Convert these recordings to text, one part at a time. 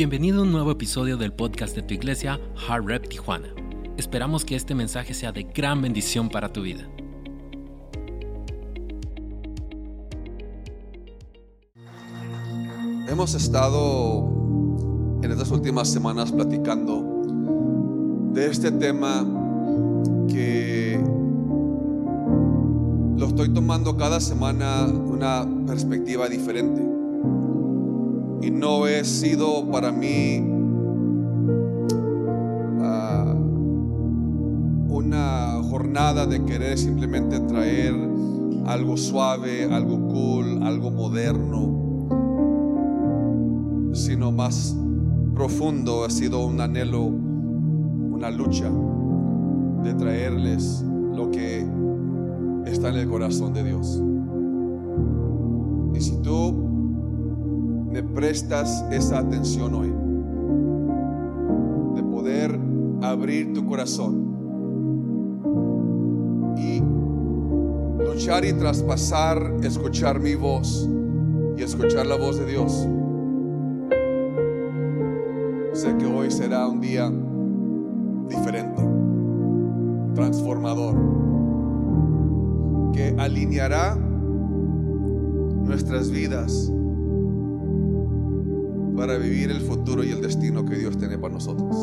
Bienvenido a un nuevo episodio del podcast de tu iglesia, Hard Rep Tijuana. Esperamos que este mensaje sea de gran bendición para tu vida. Hemos estado en estas últimas semanas platicando de este tema que lo estoy tomando cada semana una perspectiva diferente. Y no he sido para mí ah, una jornada de querer simplemente traer algo suave, algo cool, algo moderno, sino más profundo ha sido un anhelo, una lucha de traerles lo que está en el corazón de Dios. Y si tú me prestas esa atención hoy, de poder abrir tu corazón y luchar y traspasar, escuchar mi voz y escuchar la voz de Dios. Sé que hoy será un día diferente, transformador, que alineará nuestras vidas para vivir el futuro y el destino que Dios tiene para nosotros.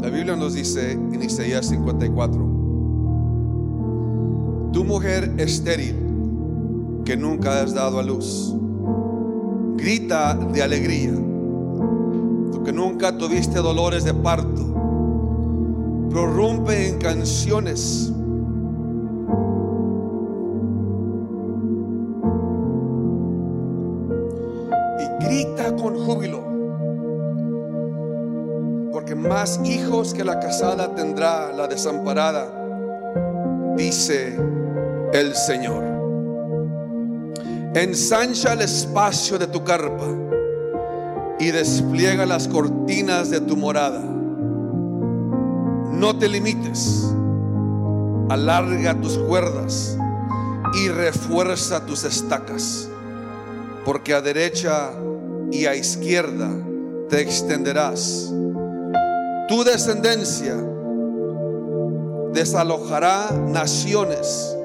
La Biblia nos dice en Isaías 54, tu mujer estéril que nunca has dado a luz, grita de alegría, tú que nunca tuviste dolores de parto, prorrumpe en canciones hijos que la casada tendrá la desamparada, dice el Señor. Ensancha el espacio de tu carpa y despliega las cortinas de tu morada. No te limites, alarga tus cuerdas y refuerza tus estacas, porque a derecha y a izquierda te extenderás. Tu descendencia desalojará naciones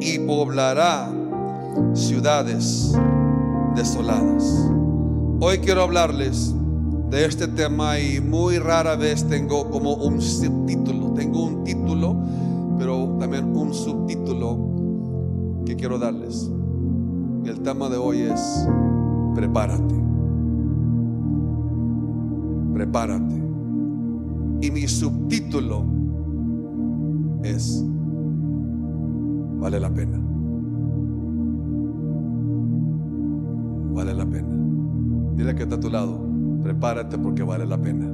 y poblará ciudades desoladas. Hoy quiero hablarles de este tema y muy rara vez tengo como un subtítulo. Tengo un título, pero también un subtítulo que quiero darles. El tema de hoy es prepárate prepárate. Y mi subtítulo es, vale la pena. Vale la pena. Dile que está a tu lado, prepárate porque vale la pena.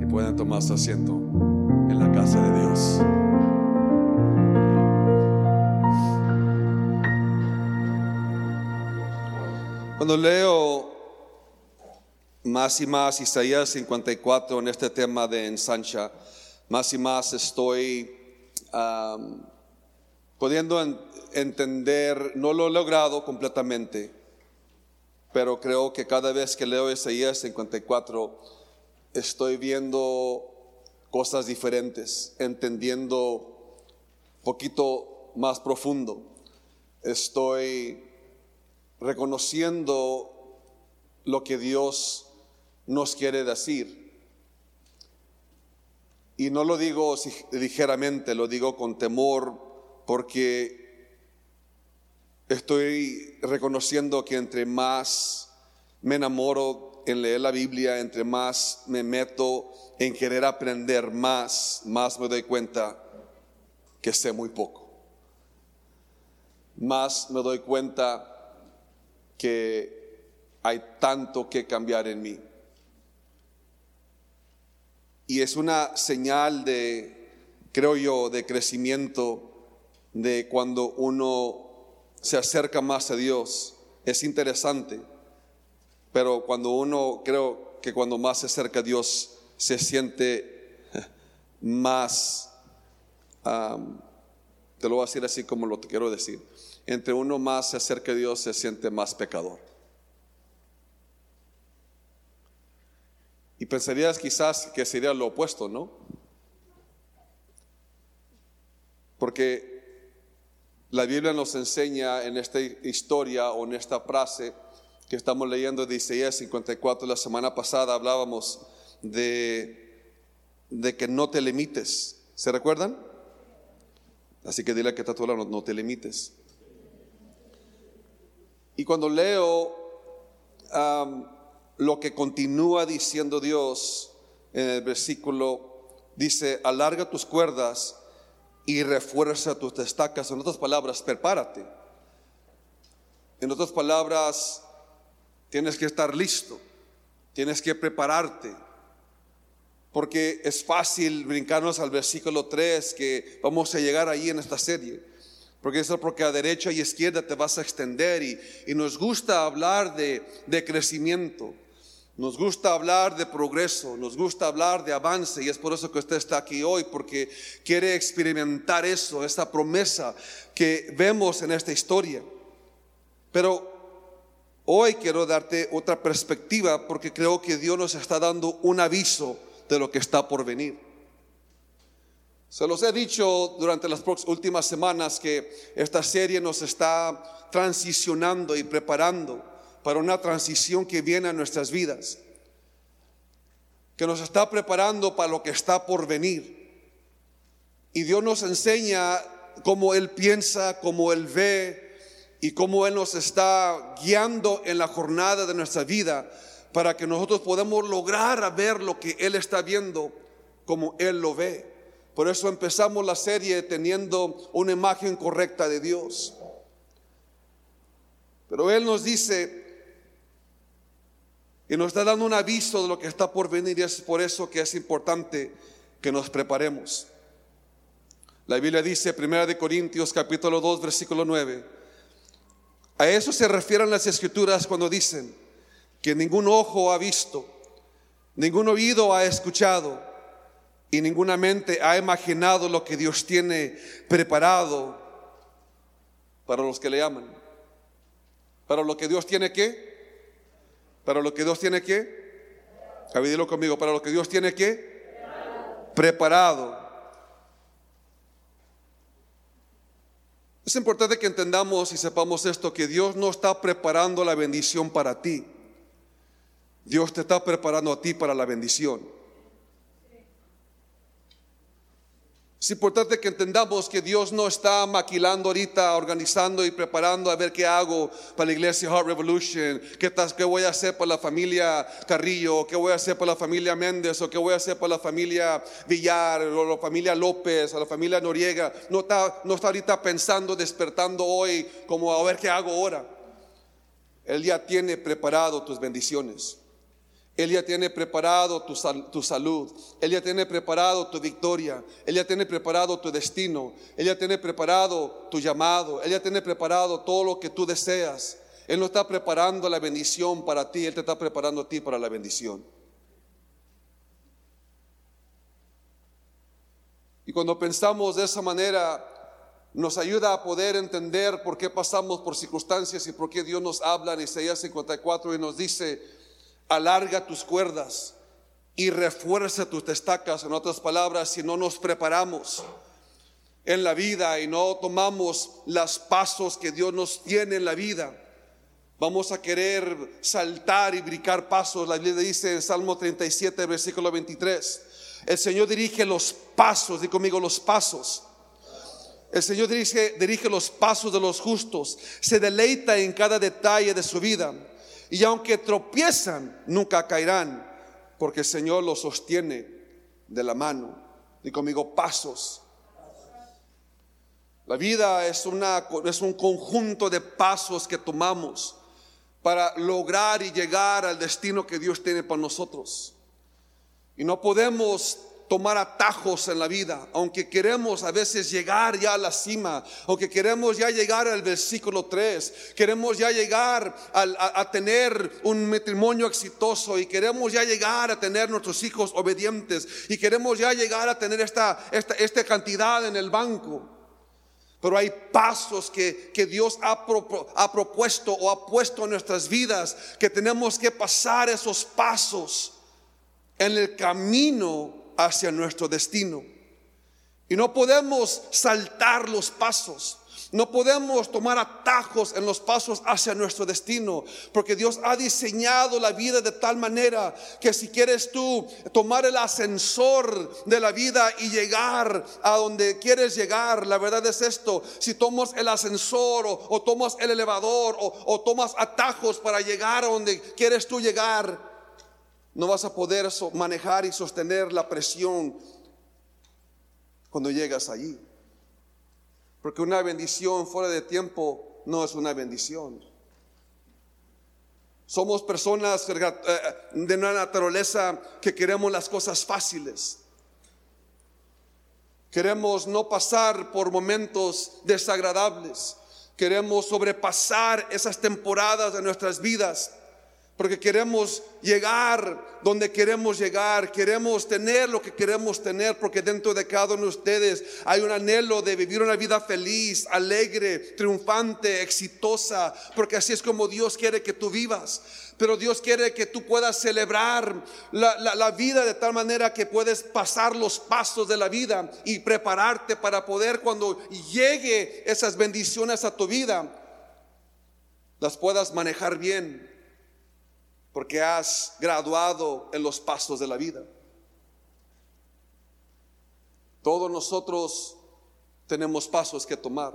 Y pueden tomar su asiento en la casa de Dios. Cuando leo más y más Isaías 54 en este tema de ensancha, más y más estoy pudiendo entender, no lo he logrado completamente, pero creo que cada vez que leo Isaías 54 estoy viendo cosas diferentes, entendiendo poquito más profundo. Estoy reconociendo lo que Dios nos quiere decir. Y no lo digo ligeramente, lo digo con temor, porque estoy reconociendo que entre más me enamoro en leer la Biblia, entre más me meto en querer aprender más, más me doy cuenta que sé muy poco. Más me doy cuenta que hay tanto que cambiar en mí. Y es una señal de, creo yo, de crecimiento de cuando uno se acerca más a Dios. Es interesante, pero cuando uno, creo que cuando más se acerca a Dios, se siente más Te lo voy a decir así como lo quiero decir. Entre uno más se acerca a Dios, se siente más pecador. Y pensarías quizás que sería lo opuesto, ¿no? Porque la Biblia nos enseña en esta historia o en esta frase que estamos leyendo de Isaías 54, la semana pasada hablábamos de, de que no te limites. ¿Se recuerdan? Así que dile que está no, no te limites. Y cuando leo lo que continúa diciendo Dios en el versículo, dice, alarga tus cuerdas y refuerza tus estacas. En otras palabras, prepárate. En otras palabras, Tienes que estar listo, tienes que prepararte, porque es fácil brincarnos al versículo 3 que vamos a llegar ahí en esta serie. Porque eso porque a derecha y izquierda te vas a extender y, nos gusta hablar de, de crecimiento, nos gusta hablar de progreso, nos gusta hablar de avance y es por eso que usted está aquí hoy, porque quiere experimentar eso, esa promesa que vemos en esta historia. Pero Hoy quiero darte otra perspectiva porque creo que Dios nos está dando un aviso de lo que está por venir. Se los he dicho durante las últimas semanas que esta serie nos está transicionando y preparando para una transición que viene a nuestras vidas, que nos está preparando para lo que está por venir. Y Dios nos enseña cómo Él piensa, cómo Él ve, y cómo Él nos está guiando en la jornada de nuestra vida para que nosotros podamos lograr ver lo que Él está viendo como Él lo ve. Por eso empezamos la serie teniendo una imagen correcta de Dios. Pero Él nos dice y nos está dando un aviso de lo que está por venir y es por eso que es importante que nos preparemos. La Biblia dice, 1 Corintios capítulo 2, versículo 9, a eso se refieren las escrituras cuando dicen que ningún ojo ha visto, ningún oído ha escuchado y ninguna mente ha imaginado lo que Dios tiene preparado para los que le aman. Para lo que Dios tiene que, para lo que Dios tiene que, dilo conmigo, para lo que Dios tiene que, preparado. Es importante que entendamos y sepamos esto, que Dios no está preparando la bendición para ti. Dios te está preparando a ti para la bendición. Es importante que entendamos que Dios no está maquilando ahorita, organizando y preparando a ver qué hago para la iglesia Heart Revolution, qué, qué voy a hacer para la familia Carrillo, qué voy a hacer para la familia Méndez, o qué voy a hacer para la familia Villar, o la familia López, o la familia Noriega. No está, no está ahorita pensando, despertando hoy, como a ver qué hago ahora. Él ya tiene preparado tus bendiciones. Él ya tiene preparado tu, salud. Él ya tiene preparado tu victoria. Él ya tiene preparado tu destino. Él ya tiene preparado tu llamado. Él ya tiene preparado todo lo que tú deseas. Él no está preparando la bendición para ti. Él te está preparando a ti para la bendición. Y cuando pensamos de esa manera, nos ayuda a poder entender por qué pasamos por circunstancias y por qué Dios nos habla en Isaías 54 y nos dice, alarga tus cuerdas y refuerza tus estacas. En otras palabras, si no nos preparamos en la vida y no tomamos los pasos que Dios nos tiene en la vida, vamos a querer saltar y brincar pasos. La Biblia dice en Salmo 37, versículo 23, el Señor dirige los pasos, di conmigo los pasos. El Señor dirige, dirige los pasos de los justos, se deleita en cada detalle de su vida. Y aunque tropiezan, nunca caerán, porque el Señor los sostiene de la mano. Y conmigo, pasos. La vida es, una, es un conjunto de pasos que tomamos para lograr y llegar al destino que Dios tiene para nosotros. Y no podemos tomar atajos en la vida, aunque queremos a veces llegar ya a la cima, aunque queremos ya llegar al versículo 3, queremos ya llegar a, tener un matrimonio exitoso y queremos ya llegar a tener nuestros hijos obedientes y queremos ya llegar a tener esta, esta, esta cantidad en el banco. Pero hay pasos que, que Dios ha, ha propuesto o ha puesto en nuestras vidas que tenemos que pasar esos pasos en el camino hacia nuestro destino. Y no podemos saltar los pasos. No podemos tomar atajos en los pasos hacia nuestro destino, porque Dios ha diseñado la vida de tal manera que si quieres tú tomar el ascensor de la vida y llegar a donde quieres llegar, la verdad es esto, si tomas el ascensor o, tomas el elevador o, o tomas atajos para llegar a donde quieres tú llegar, no vas a poder manejar y sostener la presión cuando llegas allí. Porque una bendición fuera de tiempo no es una bendición. Somos personas eh, de una naturaleza que queremos las cosas fáciles. Queremos no pasar por momentos desagradables. Queremos sobrepasar esas temporadas de nuestras vidas porque queremos llegar donde queremos llegar, queremos tener lo que queremos tener, porque dentro de cada uno de ustedes hay un anhelo de vivir una vida feliz, alegre, triunfante, exitosa, porque así es como Dios quiere que tú vivas. Pero Dios quiere que tú puedas celebrar la, la vida de tal manera que puedes pasar los pasos de la vida y prepararte para poder cuando llegue esas bendiciones a tu vida, las puedas manejar bien porque has graduado en los pasos de la vida. Todos nosotros tenemos pasos que tomar.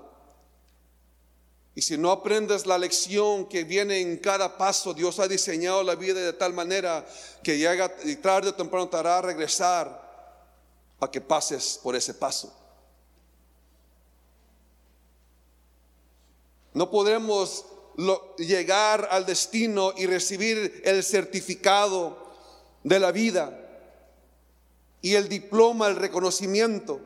Y si no aprendes la lección que viene en cada paso, Dios ha diseñado la vida de tal manera que llega y tarde o temprano te hará regresar a que pases por ese paso. No podremos llegar al destino y recibir el certificado de la vida y el diploma, el reconocimiento,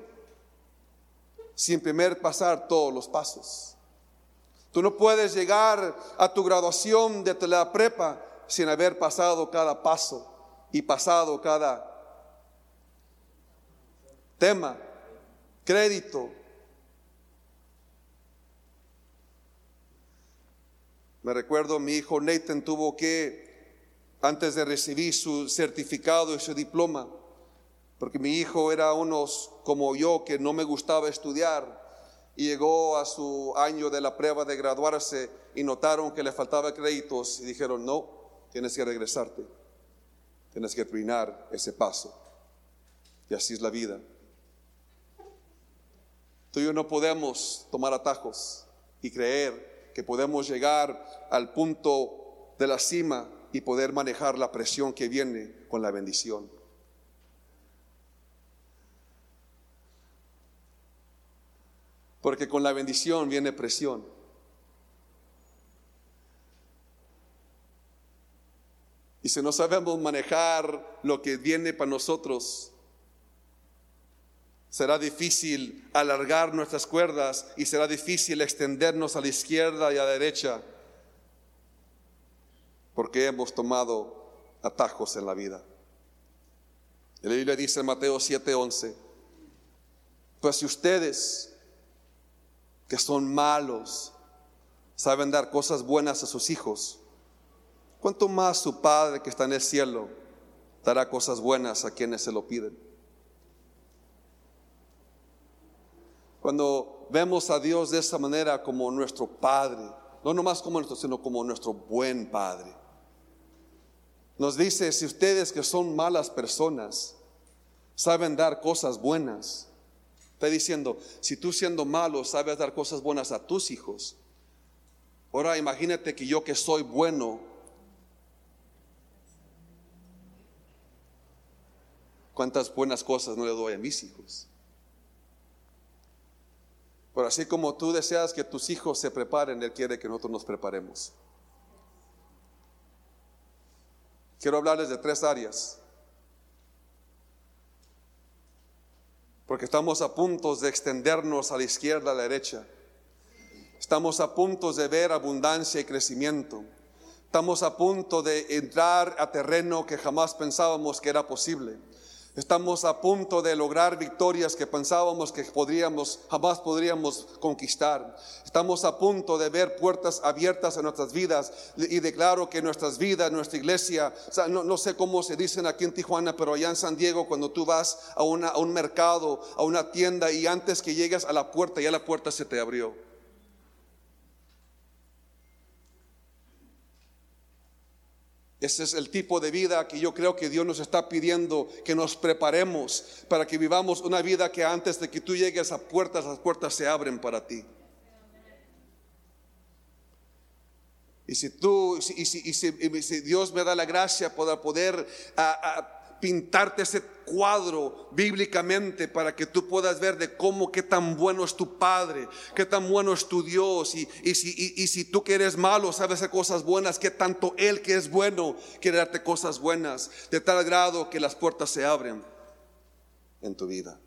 sin primer pasar todos los pasos. Tú no puedes llegar a tu graduación de la prepa sin haber pasado cada paso y pasado cada tema, crédito, Me recuerdo mi hijo Nathan tuvo que, antes de recibir su certificado y su diploma, porque mi hijo era unos como yo que no me gustaba estudiar y llegó a su año de la prueba de graduarse y notaron que le faltaba créditos y dijeron, no, tienes que regresarte, tienes que terminar ese paso. Y así es la vida. Tú y yo no podemos tomar atajos y creer que podemos llegar al punto de la cima y poder manejar la presión que viene con la bendición. Porque con la bendición viene presión. Y si no sabemos manejar lo que viene para nosotros, Será difícil alargar nuestras cuerdas y será difícil extendernos a la izquierda y a la derecha porque hemos tomado atajos en la vida. La Biblia dice en Mateo 7:11, pues si ustedes que son malos saben dar cosas buenas a sus hijos, ¿cuánto más su Padre que está en el cielo dará cosas buenas a quienes se lo piden? Cuando vemos a Dios de esa manera como nuestro Padre, no nomás como nuestro, sino como nuestro buen Padre. Nos dice, si ustedes que son malas personas saben dar cosas buenas, está diciendo, si tú siendo malo sabes dar cosas buenas a tus hijos, ahora imagínate que yo que soy bueno, cuántas buenas cosas no le doy a mis hijos. Pero así como tú deseas que tus hijos se preparen, Él quiere que nosotros nos preparemos. Quiero hablarles de tres áreas. Porque estamos a punto de extendernos a la izquierda, a la derecha. Estamos a punto de ver abundancia y crecimiento. Estamos a punto de entrar a terreno que jamás pensábamos que era posible. Estamos a punto de lograr victorias que pensábamos que podríamos, jamás podríamos conquistar. Estamos a punto de ver puertas abiertas en nuestras vidas y declaro que nuestras vidas, nuestra iglesia, no, sé cómo se dicen aquí en Tijuana, pero allá en San Diego, cuando tú vas a, a un mercado, a una tienda y antes que llegues a la puerta, ya la puerta se te abrió. Ese es el tipo de vida que yo creo que Dios nos está pidiendo que nos preparemos para que vivamos una vida que antes de que tú llegues a puertas, las puertas se abren para ti. Y si tú, y si, Dios me da la gracia para poder pintarte ese cuadro bíblicamente para que tú puedas ver de cómo, qué tan bueno es tu Padre, qué tan bueno es tu Dios. Y, y si, y, si tú que eres malo sabes hacer cosas buenas, qué tanto Él que es bueno quiere darte cosas buenas, de tal grado que las puertas se abren en tu vida.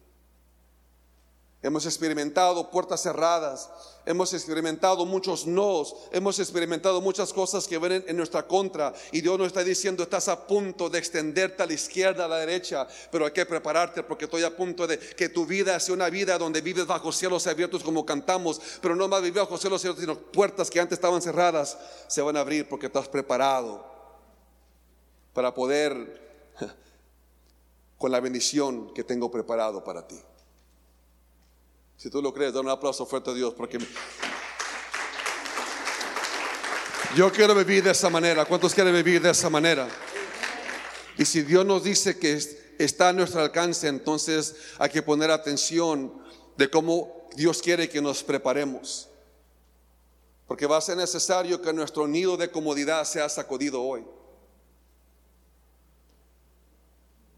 Hemos experimentado puertas cerradas, hemos experimentado muchos nos, hemos experimentado muchas cosas que vienen en nuestra contra y Dios nos está diciendo, estás a punto de extenderte a la izquierda, a la derecha, pero hay que prepararte porque estoy a punto de que tu vida sea una vida donde vives bajo cielos abiertos como cantamos, pero no más vivir bajo cielos abiertos, sino puertas que antes estaban cerradas se van a abrir porque estás preparado para poder con la bendición que tengo preparado para ti. Si tú lo crees, da un aplauso fuerte a Dios porque yo quiero vivir de esa manera. ¿Cuántos quieren vivir de esa manera? Y si Dios nos dice que está a nuestro alcance, entonces hay que poner atención de cómo Dios quiere que nos preparemos. Porque va a ser necesario que nuestro nido de comodidad sea sacudido hoy.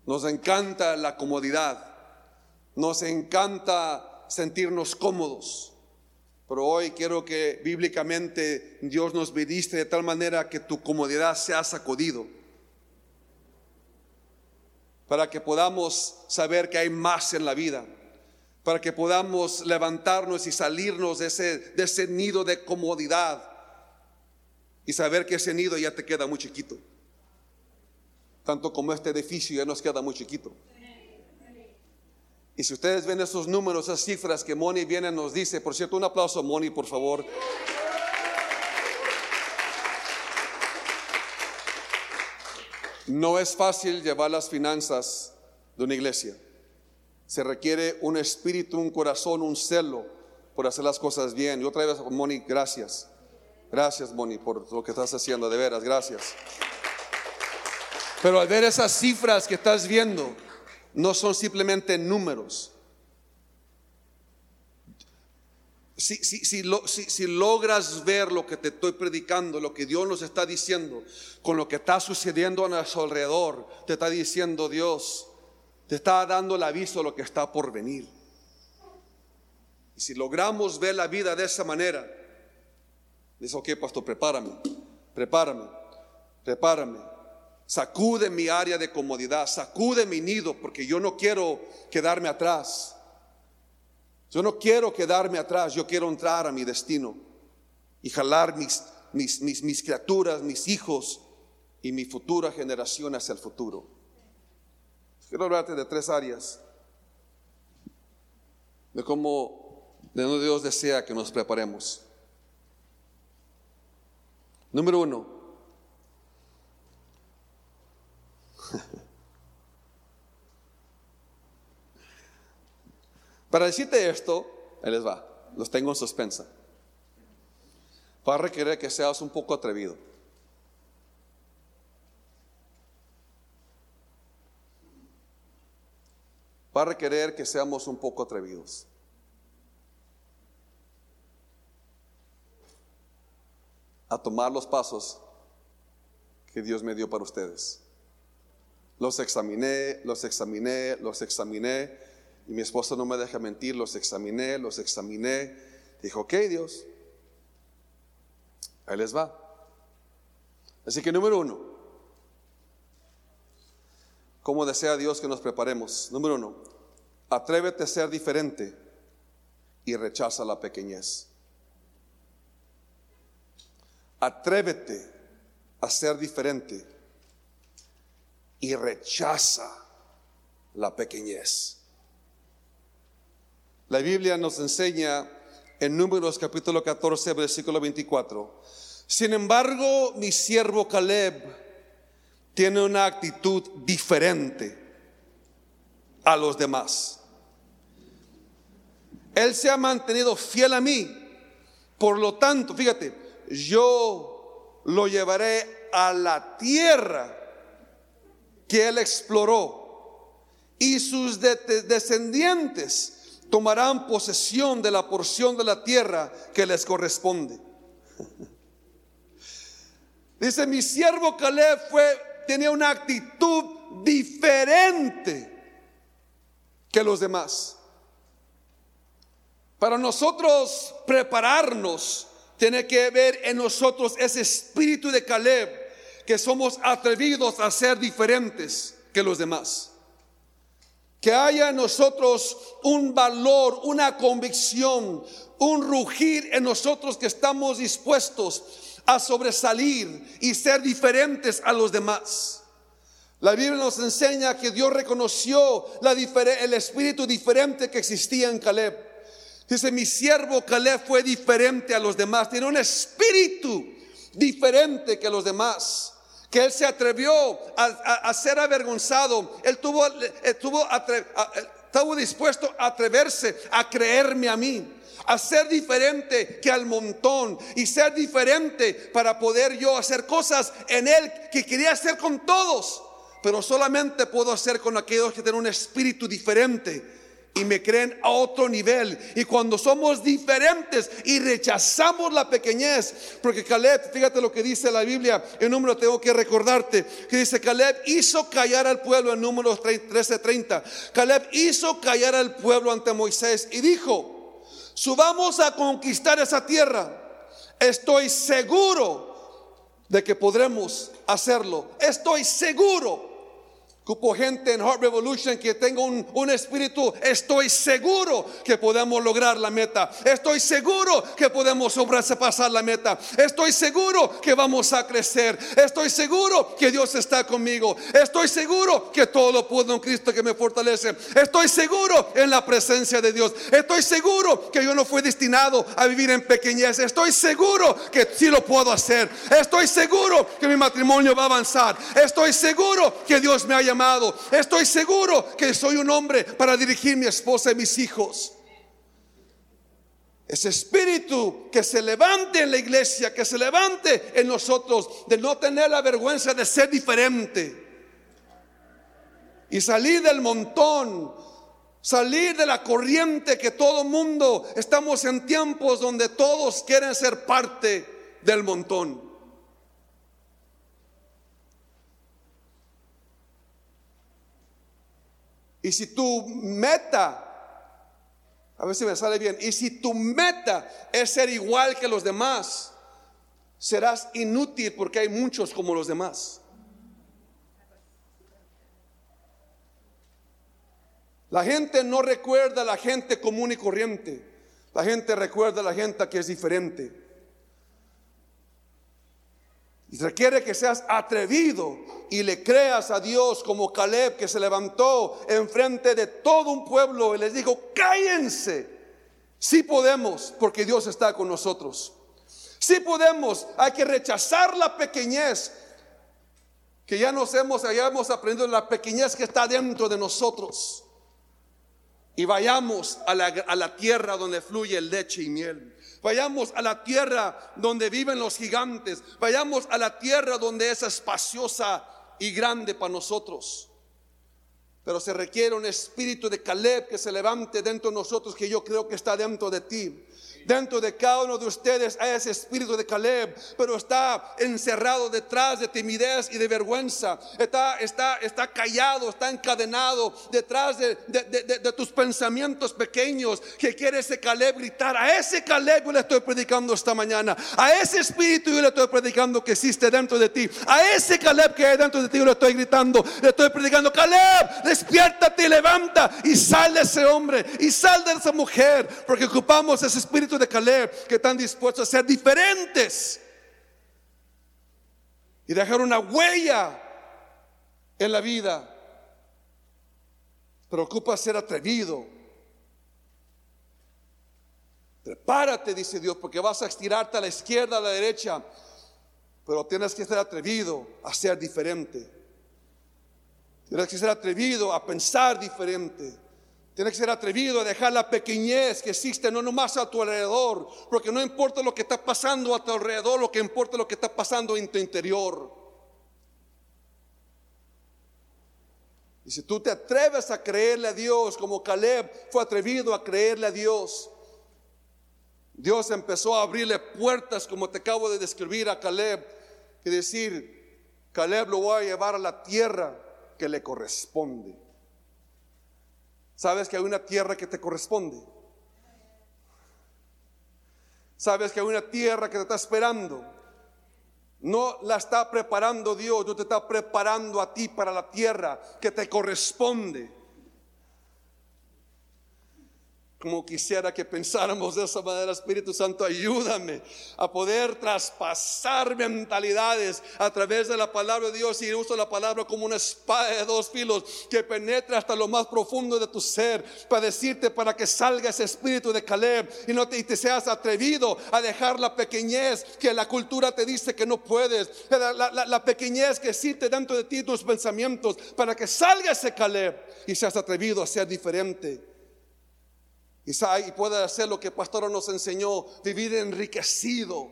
Nos encanta la comodidad. Nos encanta sentirnos cómodos. Pero hoy quiero que bíblicamente Dios nos bendice de tal manera que tu comodidad sea sacudido. Para que podamos saber que hay más en la vida. Para que podamos levantarnos y salirnos de ese, de ese nido de comodidad. Y saber que ese nido ya te queda muy chiquito. Tanto como este edificio ya nos queda muy chiquito. Y si ustedes ven esos números, esas cifras que Moni viene nos dice, por cierto, un aplauso a Moni, por favor. No es fácil llevar las finanzas de una iglesia. Se requiere un espíritu, un corazón, un celo por hacer las cosas bien. Y otra vez, Moni, gracias. Gracias, Moni, por lo que estás haciendo, de veras, gracias. Pero al ver esas cifras que estás viendo, no son simplemente números. Si, si, logras ver lo que te estoy predicando, lo que Dios nos está diciendo, con lo que está sucediendo a nuestro alrededor, te está diciendo Dios, te está dando el aviso de lo que está por venir. Y si logramos ver la vida de esa manera, dice, ok, pastor, prepárame, prepárame, prepárame. Sacude mi área de comodidad, sacude mi nido, porque yo no quiero quedarme atrás. Yo no quiero quedarme atrás, yo quiero entrar a mi destino y jalar mis, mis, mis, criaturas, mis hijos y mi futura generación hacia el futuro. Quiero hablarte de tres áreas, de cómo de Dios desea que nos preparemos. Número uno, Para decirte esto, ahí les va, los tengo en suspensa. Va a requerir que seas un poco atrevido. Va a requerir que seamos un poco atrevidos. A tomar los pasos que Dios me dio para ustedes. Los examiné, los examiné, los examiné. Y mi esposa no me deja mentir, los examiné, los examiné. Dijo, ok Dios, ahí les va. Así que número uno, ¿cómo desea Dios que nos preparemos? Número uno, atrévete a ser diferente y rechaza la pequeñez. Atrévete a ser diferente y rechaza la pequeñez. La Biblia nos enseña en Números capítulo 14, versículo 24. Sin embargo, mi siervo Caleb tiene una actitud diferente a los demás. Él se ha mantenido fiel a mí. Por lo tanto, fíjate, yo lo llevaré a la tierra que él exploró y sus descendientes tomarán posesión de la porción de la tierra que les corresponde. Dice, mi siervo Caleb fue, tenía una actitud diferente que los demás. Para nosotros prepararnos, tiene que ver en nosotros ese espíritu de Caleb, que somos atrevidos a ser diferentes que los demás. Que haya en nosotros un valor, una convicción, un rugir en nosotros que estamos dispuestos a sobresalir y ser diferentes a los demás. La Biblia nos enseña que Dios reconoció el espíritu diferente que existía en Caleb. Dice, mi siervo Caleb fue diferente a los demás, tiene un espíritu diferente que los demás que él se atrevió a, ser avergonzado, él tuvo, estuvo, estuvo dispuesto a atreverse a creerme a mí, a ser diferente que al montón y ser diferente para poder yo hacer cosas en él que quería hacer con todos, pero solamente puedo hacer con aquellos que tienen un espíritu diferente y me creen a otro nivel. Y cuando somos diferentes y rechazamos la pequeñez, porque Caleb, fíjate lo que dice la Biblia, en número tengo que recordarte, que dice Caleb hizo callar al pueblo en números 13:30. Caleb hizo callar al pueblo ante Moisés y dijo, subamos a conquistar esa tierra. Estoy seguro de que podremos hacerlo. Estoy seguro Cupo gente en Heart Revolution que tenga un, un, espíritu. Estoy seguro que podemos lograr la meta. Estoy seguro que podemos sobrepasar la meta. Estoy seguro que vamos a crecer. Estoy seguro que Dios está conmigo. Estoy seguro que todo lo puedo en Cristo que me fortalece. Estoy seguro en la presencia de Dios. Estoy seguro que yo no fui destinado a vivir en pequeñez. Estoy seguro que sí lo puedo hacer. Estoy seguro que mi matrimonio va a avanzar. Estoy seguro que Dios me haya Estoy seguro que soy un hombre para dirigir mi esposa y mis hijos. Ese espíritu que se levante en la iglesia, que se levante en nosotros, de no tener la vergüenza de ser diferente y salir del montón, salir de la corriente que todo mundo, estamos en tiempos donde todos quieren ser parte del montón. Y si tu meta, a ver si me sale bien, y si tu meta es ser igual que los demás, serás inútil porque hay muchos como los demás. La gente no recuerda a la gente común y corriente. La gente recuerda a la gente que es diferente. Y requiere que seas atrevido y le creas a Dios como Caleb que se levantó enfrente de todo un pueblo y les dijo, cállense. Sí podemos porque Dios está con nosotros. Sí podemos, hay que rechazar la pequeñez que ya nos hemos, hayamos aprendido la pequeñez que está dentro de nosotros. Y vayamos a la, a la tierra donde fluye leche y miel. Vayamos a la tierra donde viven los gigantes. Vayamos a la tierra donde es espaciosa y grande para nosotros. Pero se requiere un espíritu de Caleb que se levante dentro de nosotros, que yo creo que está dentro de ti. Dentro de cada uno de ustedes hay ese espíritu de Caleb, pero está encerrado detrás de timidez y de vergüenza. Está, está, está callado, está encadenado detrás de, tus pensamientos pequeños que quiere ese Caleb gritar. A ese Caleb yo le estoy predicando esta mañana. A ese espíritu yo le estoy predicando que existe dentro de ti. A ese Caleb que hay dentro de ti yo le estoy gritando. Le estoy predicando, Caleb, despiértate y levanta y sal de ese hombre y sal de esa mujer. Porque ocupamos ese espíritu de Caleb que están dispuestos a ser diferentes y dejar una huella en la vida. Preocupa ser atrevido. Prepárate, dice Dios, porque vas a estirarte a la izquierda, a la derecha. Pero tienes que ser atrevido a ser diferente. Tienes que ser atrevido a pensar diferente. Tienes que ser atrevido a dejar la pequeñez que existe no nomás a tu alrededor, porque no importa lo que está pasando a tu alrededor, lo que importa es lo que está pasando en tu interior. Y si tú te atreves a creerle a Dios, como Caleb fue atrevido a creerle a Dios, Dios empezó a abrirle puertas, como te acabo de describir a Caleb, y decir, Caleb lo voy a llevar a la tierra que le corresponde. ¿Sabes que hay una tierra que te corresponde? ¿Sabes que hay una tierra que te está esperando? No la está preparando Dios, no te está preparando a ti para la tierra que te corresponde como quisiera que pensáramos de esa manera, Espíritu Santo, ayúdame a poder traspasar mentalidades a través de la palabra de Dios y uso la palabra como una espada de dos filos que penetre hasta lo más profundo de tu ser para decirte para que salga ese espíritu de Caleb y no te, te seas atrevido a dejar la pequeñez que la cultura te dice que no puedes, la, la, la pequeñez que existe dentro de ti tus pensamientos para que salga ese Caleb y seas atrevido a ser diferente y puede hacer lo que el pastor nos enseñó, vivir enriquecido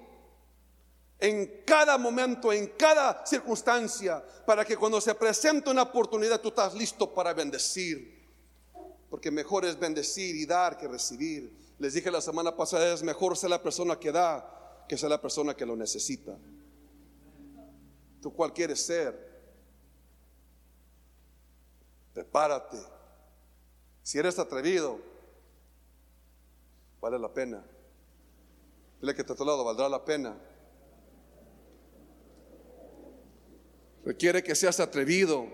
en cada momento, en cada circunstancia, para que cuando se presente una oportunidad tú estás listo para bendecir. Porque mejor es bendecir y dar que recibir. Les dije la semana pasada, es mejor ser la persona que da que ser la persona que lo necesita. ¿Tú cuál quieres ser? Prepárate. Si eres atrevido, Vale la pena. Dile que está a tu lado, valdrá la pena. Requiere que seas atrevido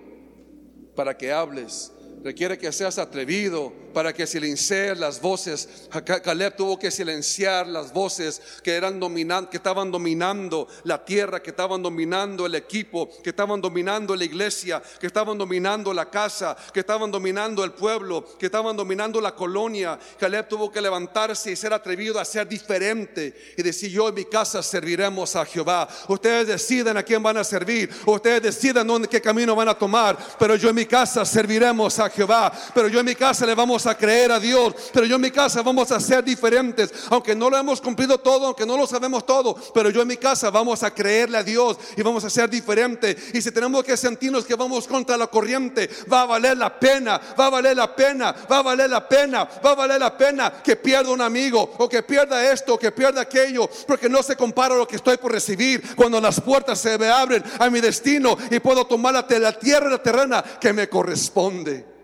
para que hables. Requiere que seas atrevido para que silencies las voces. Caleb tuvo que silenciar las voces que eran dominando, que estaban dominando la tierra, que estaban dominando el equipo, que estaban dominando la iglesia, que estaban dominando la casa, que estaban dominando el pueblo, que estaban dominando la colonia. Caleb tuvo que levantarse y ser atrevido a ser diferente y decir, yo en mi casa serviremos a Jehová. Ustedes deciden a quién van a servir, ustedes deciden dónde qué camino van a tomar, pero yo en mi casa serviremos a Jehová, pero yo en mi casa le vamos a creer a Dios, pero yo en mi casa vamos a ser diferentes, aunque no lo hemos cumplido todo, aunque no lo sabemos todo, pero yo en mi casa vamos a creerle a Dios y vamos a ser diferentes. Y si tenemos que sentirnos que vamos contra la corriente, va a valer la pena, va a valer la pena, va a valer la pena, va a valer la pena que pierda un amigo o que pierda esto o que pierda aquello, porque no se compara lo que estoy por recibir cuando las puertas se me abren a mi destino y puedo tomar la, tierra la terrena que me corresponde.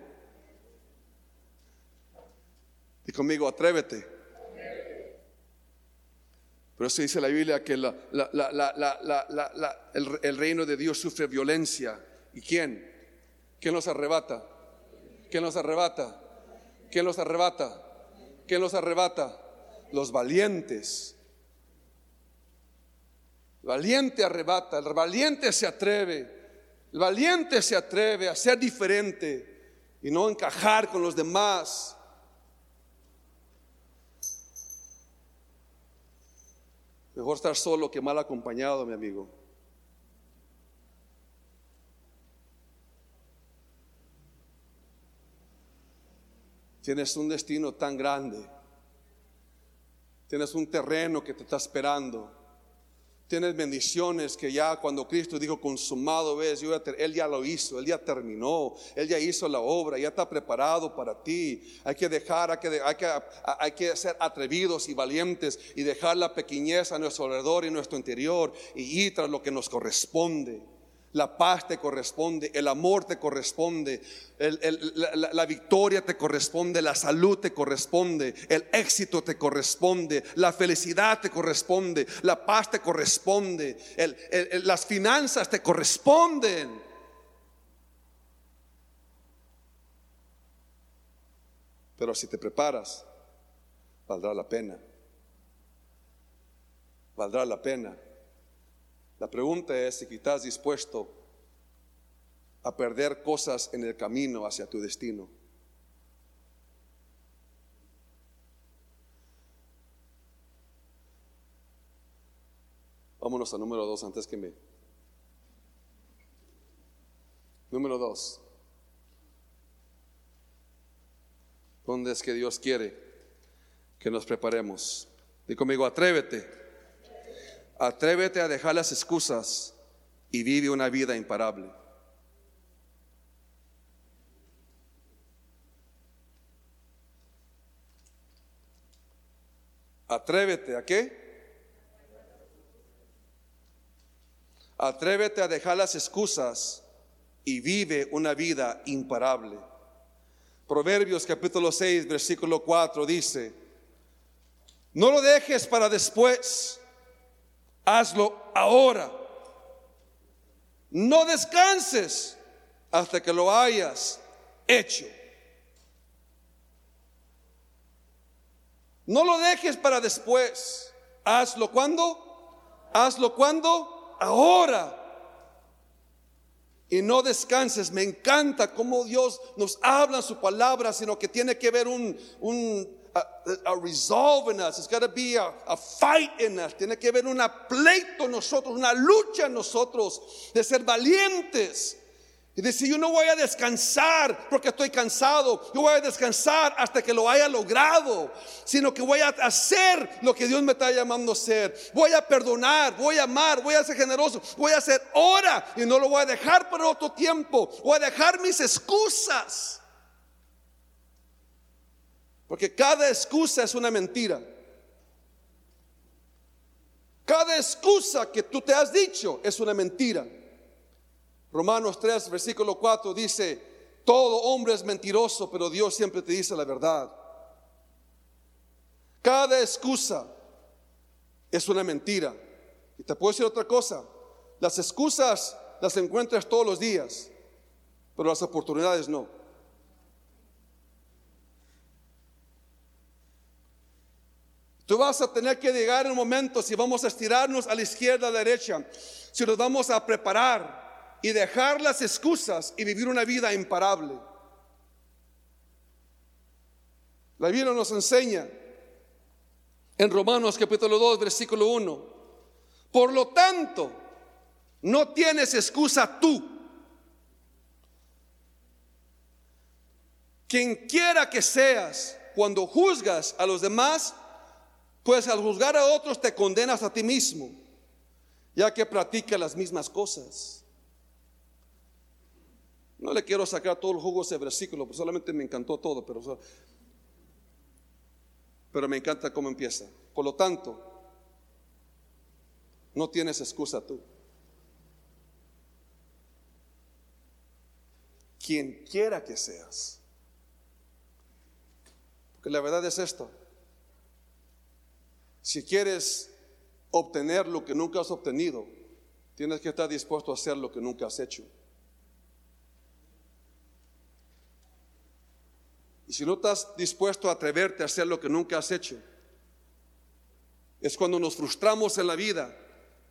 Y conmigo, atrévete. Pero eso dice la Biblia que el, el, reino de Dios sufre violencia. ¿Y quién? ¿Quién los arrebata? ¿Quién los arrebata? ¿Quién los arrebata? ¿Quién los arrebata? Los valientes. El valiente arrebata, el valiente se atreve. El valiente se atreve a ser diferente y no encajar con los demás. Mejor estar solo que mal acompañado, mi amigo. Tienes un destino tan grande. Tienes un terreno que te está esperando. Tienes bendiciones que ya cuando Cristo dijo consumado ves, Él ya lo hizo, Él ya terminó, Él ya hizo la obra, ya está preparado para ti. Hay que dejar, hay que, hay que, hay que ser atrevidos y valientes y dejar la pequeñez a nuestro alrededor y nuestro interior y ir tras lo que nos corresponde la paz te corresponde, el amor te corresponde, la, victoria te corresponde, la salud te corresponde, el éxito te corresponde, la felicidad te corresponde, la paz te corresponde, las finanzas te corresponden. Pero si te preparas, valdrá la pena. Valdrá la pena. La pregunta es si estás dispuesto a perder cosas en el camino hacia tu destino. Vámonos al número dos antes que me... Número dos. ¿Dónde es que Dios quiere que nos preparemos? Dí conmigo, atrévete Atrévete a dejar las excusas y vive una vida imparable. Atrévete a qué? Atrévete a dejar las excusas y vive una vida imparable. Proverbios capítulo 6, versículo 4 dice, no lo dejes para después, hazlo ahora. No descanses hasta que lo hayas hecho. No lo dejes para después. Hazlo cuando. Hazlo cuando. Ahora. Y no descanses. Me encanta cómo Dios nos habla en su palabra, sino que tiene que ver un, un a, resolve in us. It's got to be a, a, fight in us. Tiene que haber una pleito en nosotros, una lucha en nosotros de ser valientes. Y decir, yo no voy a descansar porque estoy cansado. Yo voy a descansar hasta que lo haya logrado. Sino que voy a hacer lo que Dios me está llamando a hacer. Voy a perdonar, voy a amar, voy a ser generoso. Voy a hacer hora y no lo voy a dejar para otro tiempo. Voy a dejar mis excusas. Porque cada excusa es una mentira. Cada excusa que tú te has dicho es una mentira. Romanos 3, versículo 4 dice, todo hombre es mentiroso, pero Dios siempre te dice la verdad. Cada excusa es una mentira. Y te puedo decir otra cosa, las excusas las encuentras todos los días, pero las oportunidades no. Tú vas a tener que llegar en un momento si vamos a estirarnos a la izquierda, a la derecha, si nos vamos a preparar y dejar las excusas y vivir una vida imparable. La Biblia nos enseña en Romanos capítulo 2, versículo 1. Por lo tanto, no tienes excusa tú. Quien quiera que seas cuando juzgas a los demás, pues al juzgar a otros te condenas a ti mismo, ya que practicas las mismas cosas. No le quiero sacar todo el jugo a ese versículo, pues solamente me encantó todo, pero, pero me encanta cómo empieza. Por lo tanto, no tienes excusa tú. Quien quiera que seas. Porque la verdad es esto. Si quieres obtener lo que nunca has obtenido, tienes que estar dispuesto a hacer lo que nunca has hecho. Y si no estás dispuesto a atreverte a hacer lo que nunca has hecho, es cuando nos frustramos en la vida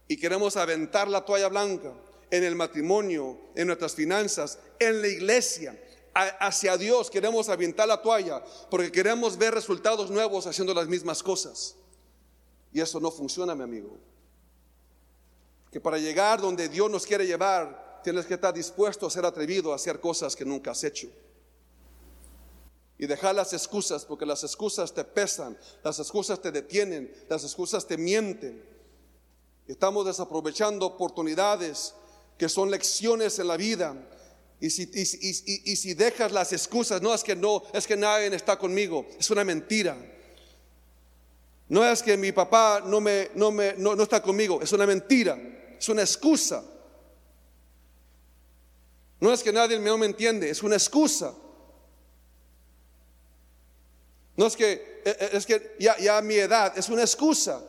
y queremos aventar la toalla blanca en el matrimonio, en nuestras finanzas, en la iglesia. Hacia Dios queremos aventar la toalla porque queremos ver resultados nuevos haciendo las mismas cosas. Y eso no funciona, mi amigo. Que para llegar donde Dios nos quiere llevar, tienes que estar dispuesto a ser atrevido a hacer cosas que nunca has hecho. Y dejar las excusas, porque las excusas te pesan, las excusas te detienen, las excusas te mienten. Estamos desaprovechando oportunidades que son lecciones en la vida. Y si, y si dejas las excusas, no es que no, es que nadie está conmigo, es una mentira. No es que mi papá no, me, no, me, no, está conmigo, es una mentira, es una excusa. No es que nadie me entiende, es una excusa. No es que, e, e, es que ya, ya mi edad, es una excusa.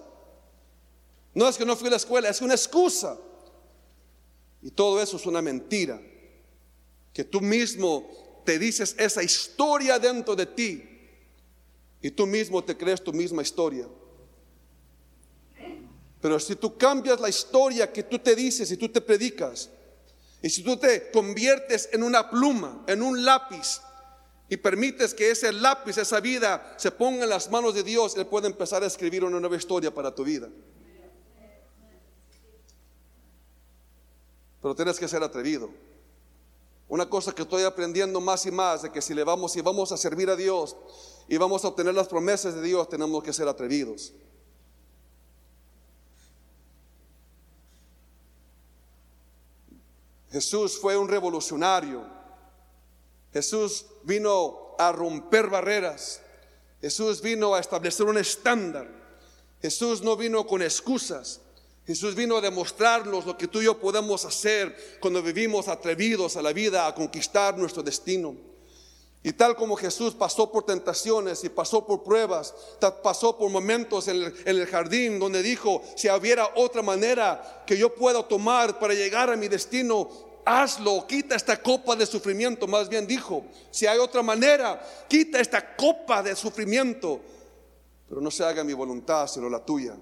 No es que no fui a la escuela, es una excusa. Y todo eso es una mentira. Que tú mismo te dices esa historia dentro de ti y tú mismo te crees tu misma historia. Pero si tú cambias la historia que tú te dices y tú te predicas, y si tú te conviertes en una pluma, en un lápiz, y permites que ese lápiz, esa vida, se ponga en las manos de Dios, Él puede empezar a escribir una nueva historia para tu vida. pero tienes que ser atrevido. Una cosa que estoy aprendiendo más y más de que si le vamos y vamos a servir a Dios y vamos a obtener las promesas de Dios, tenemos que ser atrevidos. Jesús fue un revolucionario. Jesús vino a romper barreras. Jesús vino a establecer un estándar. Jesús no vino con excusas. Jesús vino a demostrarnos lo que tú y yo podemos hacer cuando vivimos atrevidos a la vida, a conquistar nuestro destino. Y tal como Jesús pasó por tentaciones y pasó por pruebas, pasó por momentos en el, jardín donde dijo, si hubiera otra manera que yo pueda tomar para llegar a mi destino, hazlo, quita esta copa de sufrimiento, más bien dijo, si hay otra manera, quita esta copa de sufrimiento, pero no se haga mi voluntad, sino la tuya.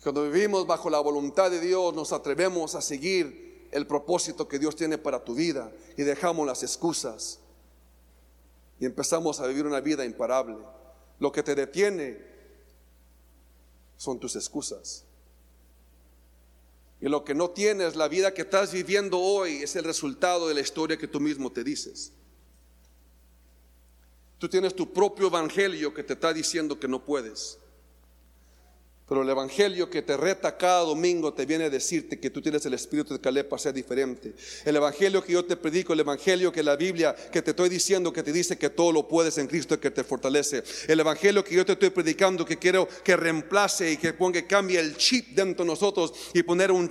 Cuando vivimos bajo la voluntad de Dios, nos atrevemos a seguir el propósito que Dios tiene para tu vida y dejamos las excusas y empezamos a vivir una vida imparable. Lo que te detiene son tus excusas. Y lo que no tienes, la vida que estás viviendo hoy, es el resultado de la historia que tú mismo te dices. Tú tienes tu propio evangelio que te está diciendo que no puedes. Pero el Evangelio que te reta cada domingo te viene a decirte que tú tienes el Espíritu de Caleb para ser diferente. El Evangelio que yo te predico, el Evangelio que la Biblia que te estoy diciendo que te dice que todo lo puedes en Cristo que te fortalece. El Evangelio que yo te estoy predicando que quiero que reemplace y que ponga, cambie el chip dentro de nosotros y poner un,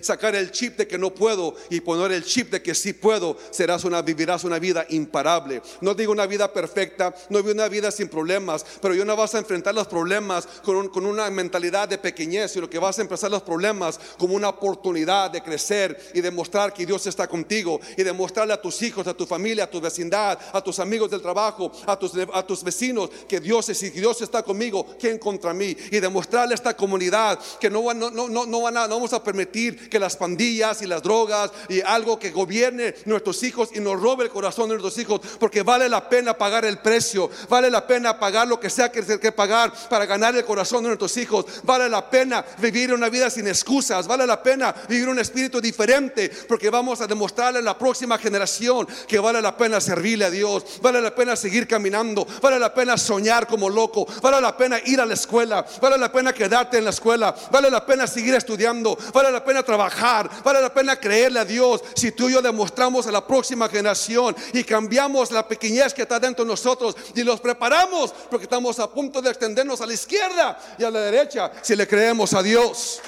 sacar el chip de que no puedo y poner el chip de que sí puedo, una, vivirás una vida imparable. No digo una vida perfecta, no digo una vida sin problemas, pero yo no vas a enfrentar los problemas con, con una mentalidad mentalidad de pequeñez, sino que vas a empezar los problemas como una oportunidad de crecer y demostrar que Dios está contigo y demostrarle a tus hijos, a tu familia, a tu vecindad, a tus amigos del trabajo, a tus, a tus vecinos que Dios es y Dios está conmigo, ¿quién contra mí? Y demostrarle a esta comunidad que no, no, no, no, van a, no vamos a permitir que las pandillas y las drogas y algo que gobierne nuestros hijos y nos robe el corazón de nuestros hijos, porque vale la pena pagar el precio, vale la pena pagar lo que sea que, que pagar para ganar el corazón de nuestros hijos. Vale la pena vivir una vida sin excusas. Vale la pena vivir un espíritu diferente. Porque vamos a demostrarle a la próxima generación que vale la pena servirle a Dios. Vale la pena seguir caminando. Vale la pena soñar como loco. Vale la pena ir a la escuela. Vale la pena quedarte en la escuela. Vale la pena seguir estudiando. Vale la pena trabajar. Vale la pena creerle a Dios. Si tú y yo demostramos a la próxima generación y cambiamos la pequeñez que está dentro de nosotros y los preparamos porque estamos a punto de extendernos a la izquierda y a la derecha si le creemos a Dios.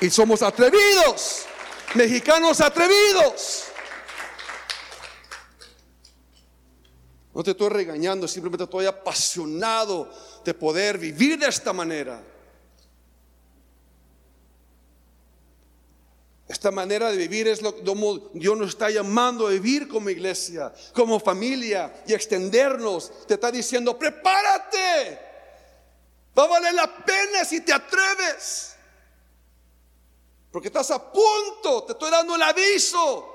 Y somos atrevidos, mexicanos atrevidos. No te estoy regañando, simplemente estoy apasionado de poder vivir de esta manera. Esta manera de vivir es lo que Dios nos está llamando a vivir como iglesia, como familia y extendernos. Te está diciendo, prepárate. Va a valer la pena si te atreves. Porque estás a punto, te estoy dando el aviso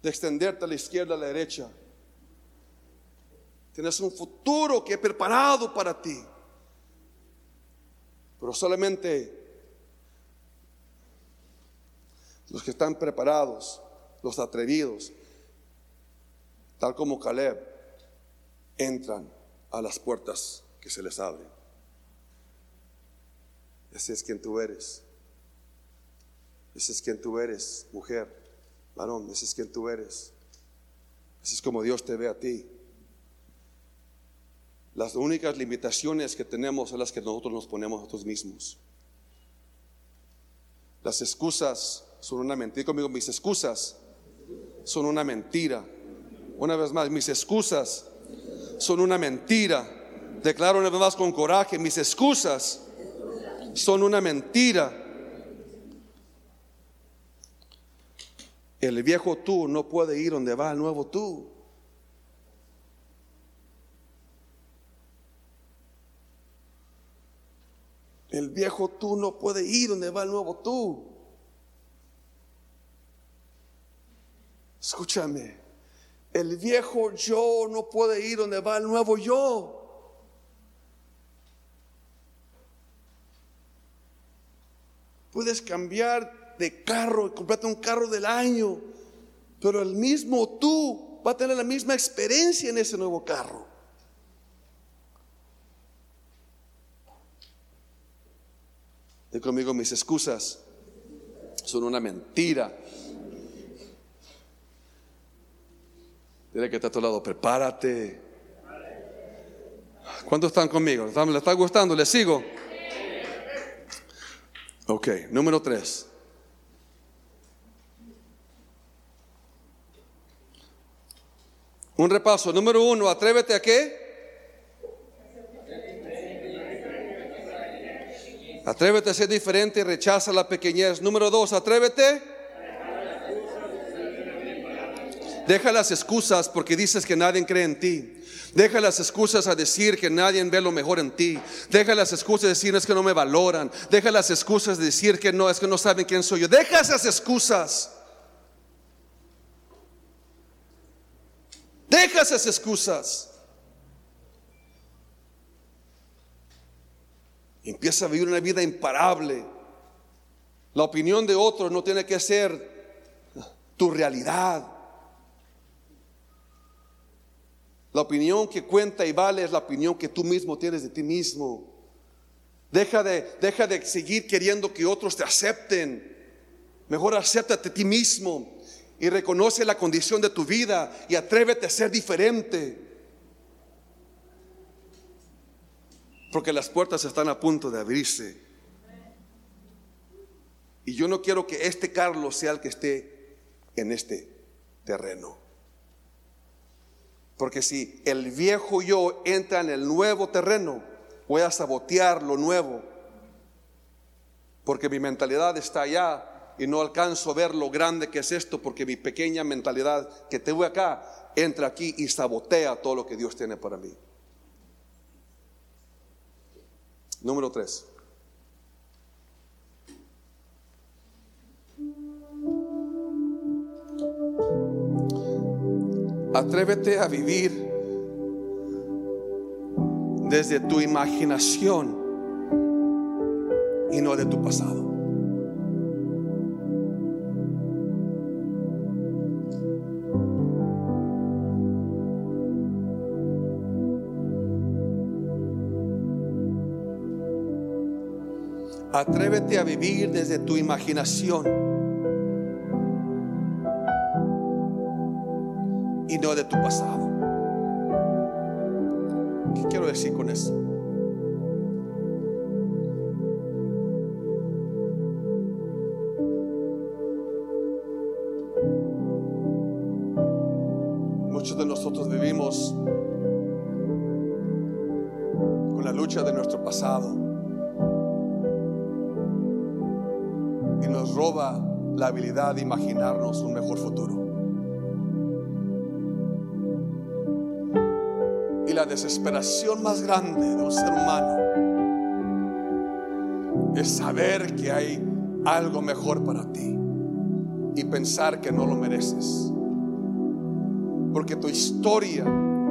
de extenderte a la izquierda, a la derecha. Tienes un futuro que he preparado para ti. Pero solamente los que están preparados, los atrevidos, tal como Caleb, entran a las puertas que se les abren. Ese es quien tú eres. Ese es quien tú eres, mujer, varón, ese es quien tú eres. Ese es como Dios te ve a ti. Las únicas limitaciones que tenemos son las que nosotros nos ponemos a nosotros mismos. Las excusas son una mentira. Conmigo, mis excusas son una mentira. Una vez más, mis excusas son una mentira. Declaro una vez más con coraje, mis excusas son una mentira. El viejo tú no puede ir donde va el nuevo tú. El viejo tú no puede ir donde va el nuevo tú. Escúchame. El viejo yo no puede ir donde va el nuevo yo. Puedes cambiar de carro y comprarte un carro del año, pero el mismo tú va a tener la misma experiencia en ese nuevo carro. De conmigo, mis excusas son una mentira. Dile que está a tu lado, prepárate. ¿Cuántos están conmigo? ¿Le está gustando? ¿Le sigo? Ok, número tres. Un repaso. Número uno, atrévete a qué? Atrévete a ser diferente y rechaza la pequeñez. Número dos, atrévete. Deja las excusas porque dices que nadie cree en ti. Deja las excusas a decir que nadie ve lo mejor en ti. Deja las excusas de decir es que no me valoran. Deja las excusas de decir que no, es que no saben quién soy yo. Deja esas excusas. Deja esas excusas. Empieza a vivir una vida imparable. La opinión de otros no tiene que ser tu realidad. La opinión que cuenta y vale es la opinión que tú mismo tienes de ti mismo. Deja de, deja de seguir queriendo que otros te acepten. Mejor acéptate a ti mismo y reconoce la condición de tu vida y atrévete a ser diferente. Porque las puertas están a punto de abrirse. Y yo no quiero que este Carlos sea el que esté en este terreno. Porque si el viejo yo entra en el nuevo terreno, voy a sabotear lo nuevo. Porque mi mentalidad está allá y no alcanzo a ver lo grande que es esto porque mi pequeña mentalidad que tengo acá entra aquí y sabotea todo lo que Dios tiene para mí. Número tres. Atrévete a vivir desde tu imaginación y no de tu pasado. Atrévete a vivir desde tu imaginación de tu pasado. ¿Qué quiero decir con eso? Muchos de nosotros vivimos con la lucha de nuestro pasado y nos roba la habilidad de imaginarnos un mejor futuro. Desesperación más grande de un ser humano es saber que hay algo mejor para ti y pensar que no lo mereces. Porque tu historia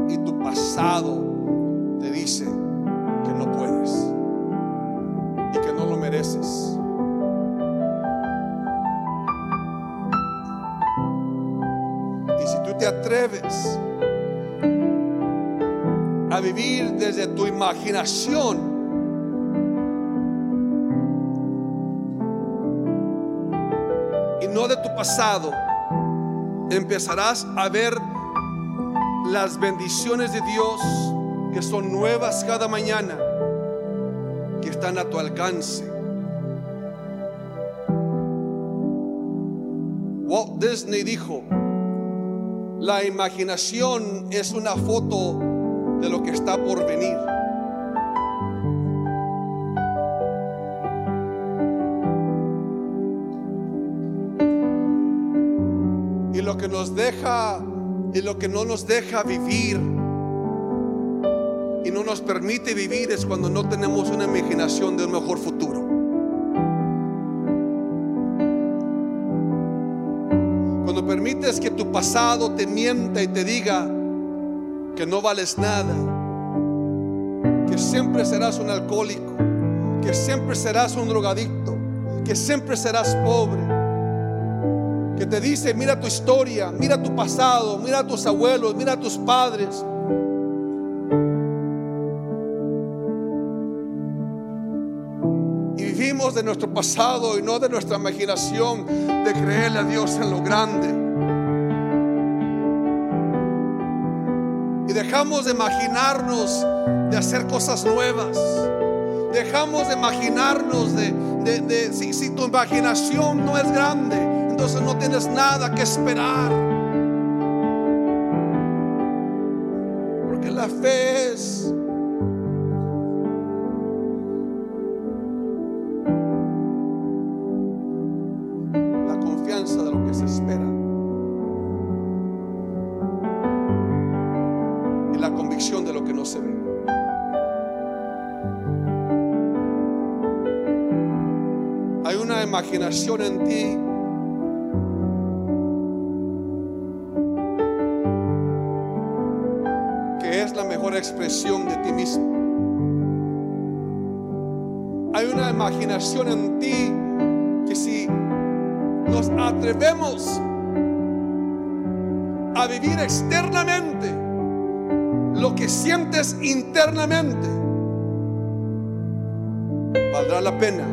y tu pasado te dice que no puedes y que no lo mereces. Y si tú te atreves vivir desde tu imaginación. Y no de tu pasado. Empezarás a ver las bendiciones de Dios que son nuevas cada mañana, que están a tu alcance. Walt Disney dijo, la imaginación es una foto de lo que está por venir. Y lo que nos deja y lo que no nos deja vivir y no nos permite vivir es cuando no tenemos una imaginación de un mejor futuro. Cuando permites que tu pasado te mienta y te diga, que no vales nada, que siempre serás un alcohólico, que siempre serás un drogadicto, que siempre serás pobre. Que te dice, mira tu historia, mira tu pasado, mira a tus abuelos, mira a tus padres. Y vivimos de nuestro pasado y no de nuestra imaginación de creerle a Dios en lo grande. Dejamos de imaginarnos de hacer cosas nuevas. Dejamos de imaginarnos de, si, si tu imaginación no es grande, entonces no tienes nada que esperar. Porque la fe es imaginación en ti que es la mejor expresión de ti mismo. Hay una imaginación en ti que si nos atrevemos a vivir externamente lo que sientes internamente, valdrá la pena.